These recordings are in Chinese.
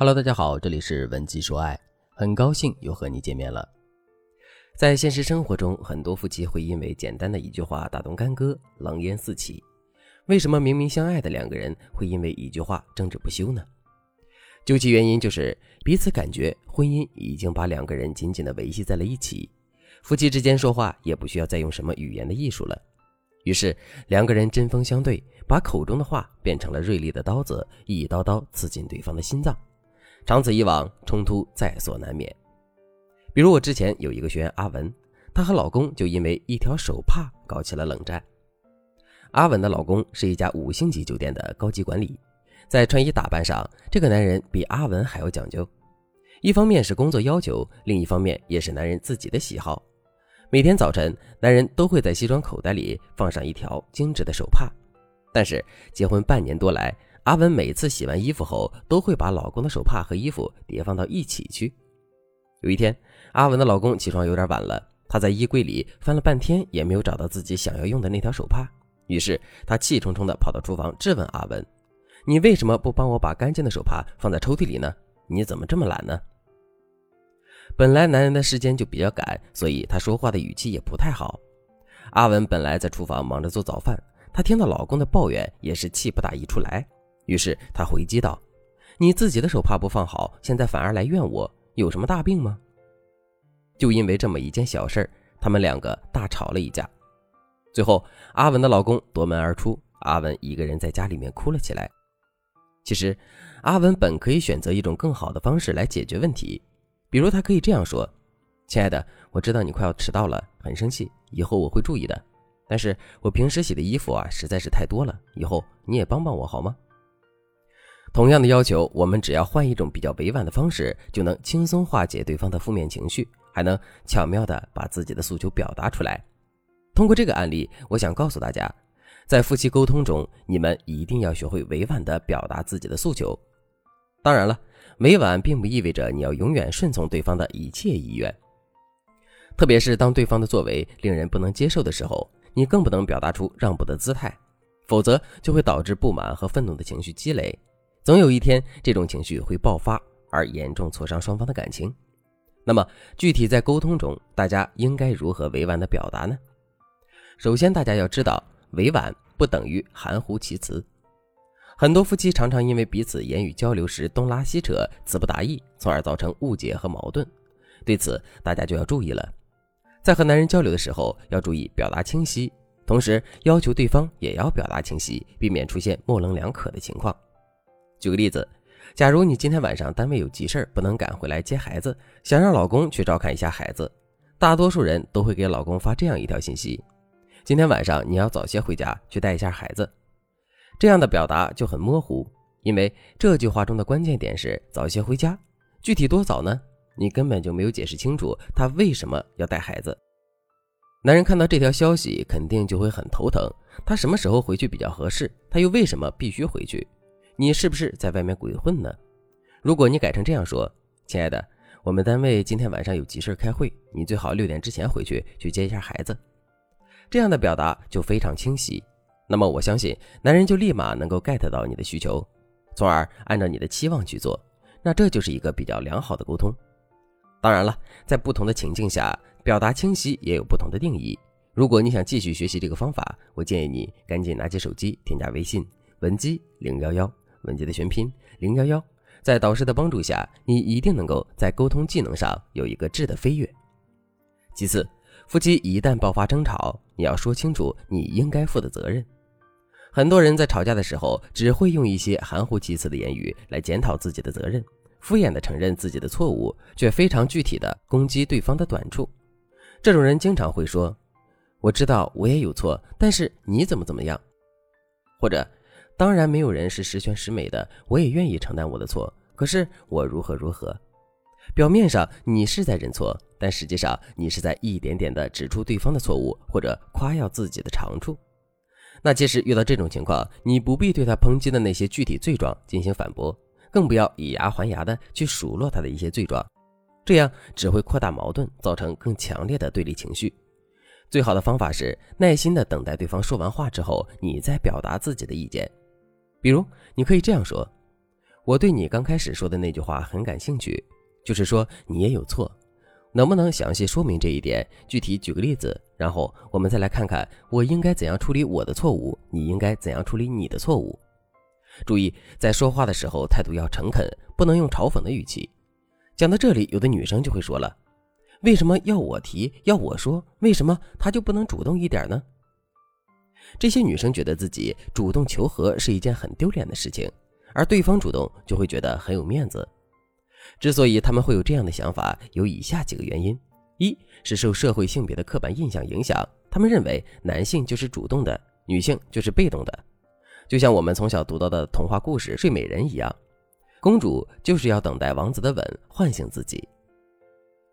Hello，大家好，这里是文姬说爱，很高兴又和你见面了。在现实生活中，很多夫妻会因为简单的一句话打动干戈，狼烟四起。为什么明明相爱的两个人会因为一句话争执不休呢？究其原因，就是彼此感觉婚姻已经把两个人紧紧地维系在了一起，夫妻之间说话也不需要再用什么语言的艺术了。于是两个人针锋相对，把口中的话变成了锐利的刀子，一刀刀刺进对方的心脏。长此以往，冲突在所难免。比如我之前有一个学员阿文，她和老公就因为一条手帕搞起了冷战。阿文的老公是一家五星级酒店的高级管理，在穿衣打扮上，这个男人比阿文还要讲究。一方面是工作要求，另一方面也是男人自己的喜好。每天早晨，男人都会在西装口袋里放上一条精致的手帕。但是结婚半年多来，阿文每次洗完衣服后，都会把老公的手帕和衣服叠放到一起去。有一天，阿文的老公起床有点晚了，他在衣柜里翻了半天，也没有找到自己想要用的那条手帕。于是他气冲冲地跑到厨房质问阿文：“你为什么不帮我把干净的手帕放在抽屉里呢？你怎么这么懒呢？”本来男人的时间就比较赶，所以他说话的语气也不太好。阿文本来在厨房忙着做早饭，他听到老公的抱怨，也是气不打一处来。于是他回击道：“你自己的手帕不放好，现在反而来怨我，有什么大病吗？”就因为这么一件小事儿他们两个大吵了一架。最后，阿文的老公夺门而出，阿文一个人在家里面哭了起来。其实，阿文本可以选择一种更好的方式来解决问题。比如，他可以这样说：“亲爱的，我知道你快要迟到了，很生气，以后我会注意的。但是我平时洗的衣服啊，实在是太多了，以后你也帮帮我好吗？”同样的要求，我们只要换一种比较委婉的方式，就能轻松化解对方的负面情绪，还能巧妙地把自己的诉求表达出来。通过这个案例，我想告诉大家，在夫妻沟通中，你们一定要学会委婉地表达自己的诉求。当然了。委婉并不意味着你要永远顺从对方的一切意愿，特别是当对方的作为令人不能接受的时候，你更不能表达出让步的姿态，否则就会导致不满和愤怒的情绪积累，总有一天这种情绪会爆发，而严重挫伤双方的感情。那么，具体在沟通中，大家应该如何委婉的表达呢？首先，大家要知道，委婉不等于含糊其辞。很多夫妻常常因为彼此言语交流时东拉西扯、词不达意，从而造成误解和矛盾。对此，大家就要注意了。在和男人交流的时候，要注意表达清晰，同时要求对方也要表达清晰，避免出现模棱两可的情况。举个例子，假如你今天晚上单位有急事不能赶回来接孩子，想让老公去照看一下孩子，大多数人都会给老公发这样一条信息：今天晚上你要早些回家去带一下孩子。这样的表达就很模糊，因为这句话中的关键点是早些回家，具体多早呢？你根本就没有解释清楚他为什么要带孩子。男人看到这条消息肯定就会很头疼，他什么时候回去比较合适？他又为什么必须回去？你是不是在外面鬼混呢？如果你改成这样说：“亲爱的，我们单位今天晚上有急事开会，你最好六点之前回去去接一下孩子。”这样的表达就非常清晰。那么我相信，男人就立马能够 get 到你的需求，从而按照你的期望去做。那这就是一个比较良好的沟通。当然了，在不同的情境下，表达清晰也有不同的定义。如果你想继续学习这个方法，我建议你赶紧拿起手机，添加微信文姬零幺幺，文姬的全拼零幺幺。在导师的帮助下，你一定能够在沟通技能上有一个质的飞跃。其次，夫妻一旦爆发争吵，你要说清楚你应该负的责任。很多人在吵架的时候，只会用一些含糊其辞的言语来检讨自己的责任，敷衍的承认自己的错误，却非常具体的攻击对方的短处。这种人经常会说：“我知道我也有错，但是你怎么怎么样？”或者“当然没有人是十全十美的，我也愿意承担我的错，可是我如何如何。”表面上你是在认错，但实际上你是在一点点的指出对方的错误，或者夸耀自己的长处。那其实遇到这种情况，你不必对他抨击的那些具体罪状进行反驳，更不要以牙还牙的去数落他的一些罪状，这样只会扩大矛盾，造成更强烈的对立情绪。最好的方法是耐心的等待对方说完话之后，你再表达自己的意见。比如，你可以这样说：“我对你刚开始说的那句话很感兴趣，就是说你也有错，能不能详细说明这一点？具体举个例子，然后我们再来看看我应该怎样处理我的错误，你应该怎样处理你的错误。注意，在说话的时候态度要诚恳，不能用嘲讽的语气。讲到这里，有的女生就会说了：“为什么要我提，要我说？为什么他就不能主动一点呢？”这些女生觉得自己主动求和是一件很丢脸的事情。而对方主动就会觉得很有面子。之所以他们会有这样的想法，有以下几个原因：一是受社会性别的刻板印象影响，他们认为男性就是主动的，女性就是被动的。就像我们从小读到的童话故事《睡美人》一样，公主就是要等待王子的吻唤醒自己。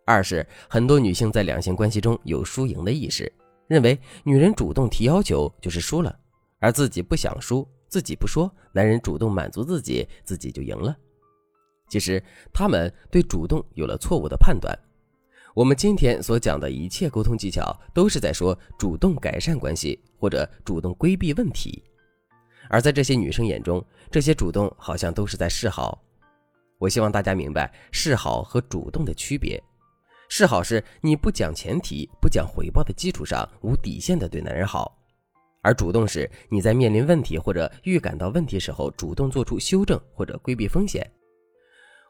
二是很多女性在两性关系中有输赢的意识，认为女人主动提要求就是输了，而自己不想输。自己不说，男人主动满足自己，自己就赢了。其实他们对主动有了错误的判断。我们今天所讲的一切沟通技巧，都是在说主动改善关系或者主动规避问题。而在这些女生眼中，这些主动好像都是在示好。我希望大家明白示好和主动的区别。示好是你不讲前提、不讲回报的基础上，无底线的对男人好。而主动是你在面临问题或者预感到问题时候，主动做出修正或者规避风险。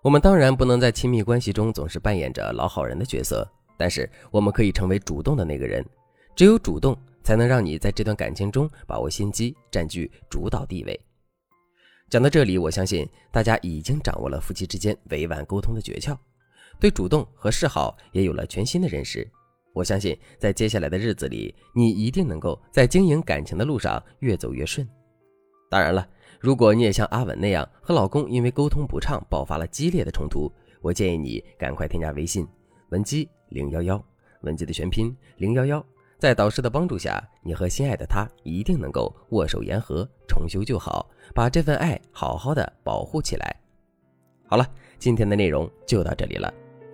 我们当然不能在亲密关系中总是扮演着老好人的角色，但是我们可以成为主动的那个人。只有主动，才能让你在这段感情中把握先机，占据主导地位。讲到这里，我相信大家已经掌握了夫妻之间委婉沟通的诀窍，对主动和示好也有了全新的认识。我相信，在接下来的日子里，你一定能够在经营感情的路上越走越顺。当然了，如果你也像阿稳那样和老公因为沟通不畅爆发了激烈的冲突，我建议你赶快添加微信文姬零幺幺，文姬的全拼零幺幺，在导师的帮助下，你和心爱的他一定能够握手言和，重修旧好，把这份爱好好的保护起来。好了，今天的内容就到这里了，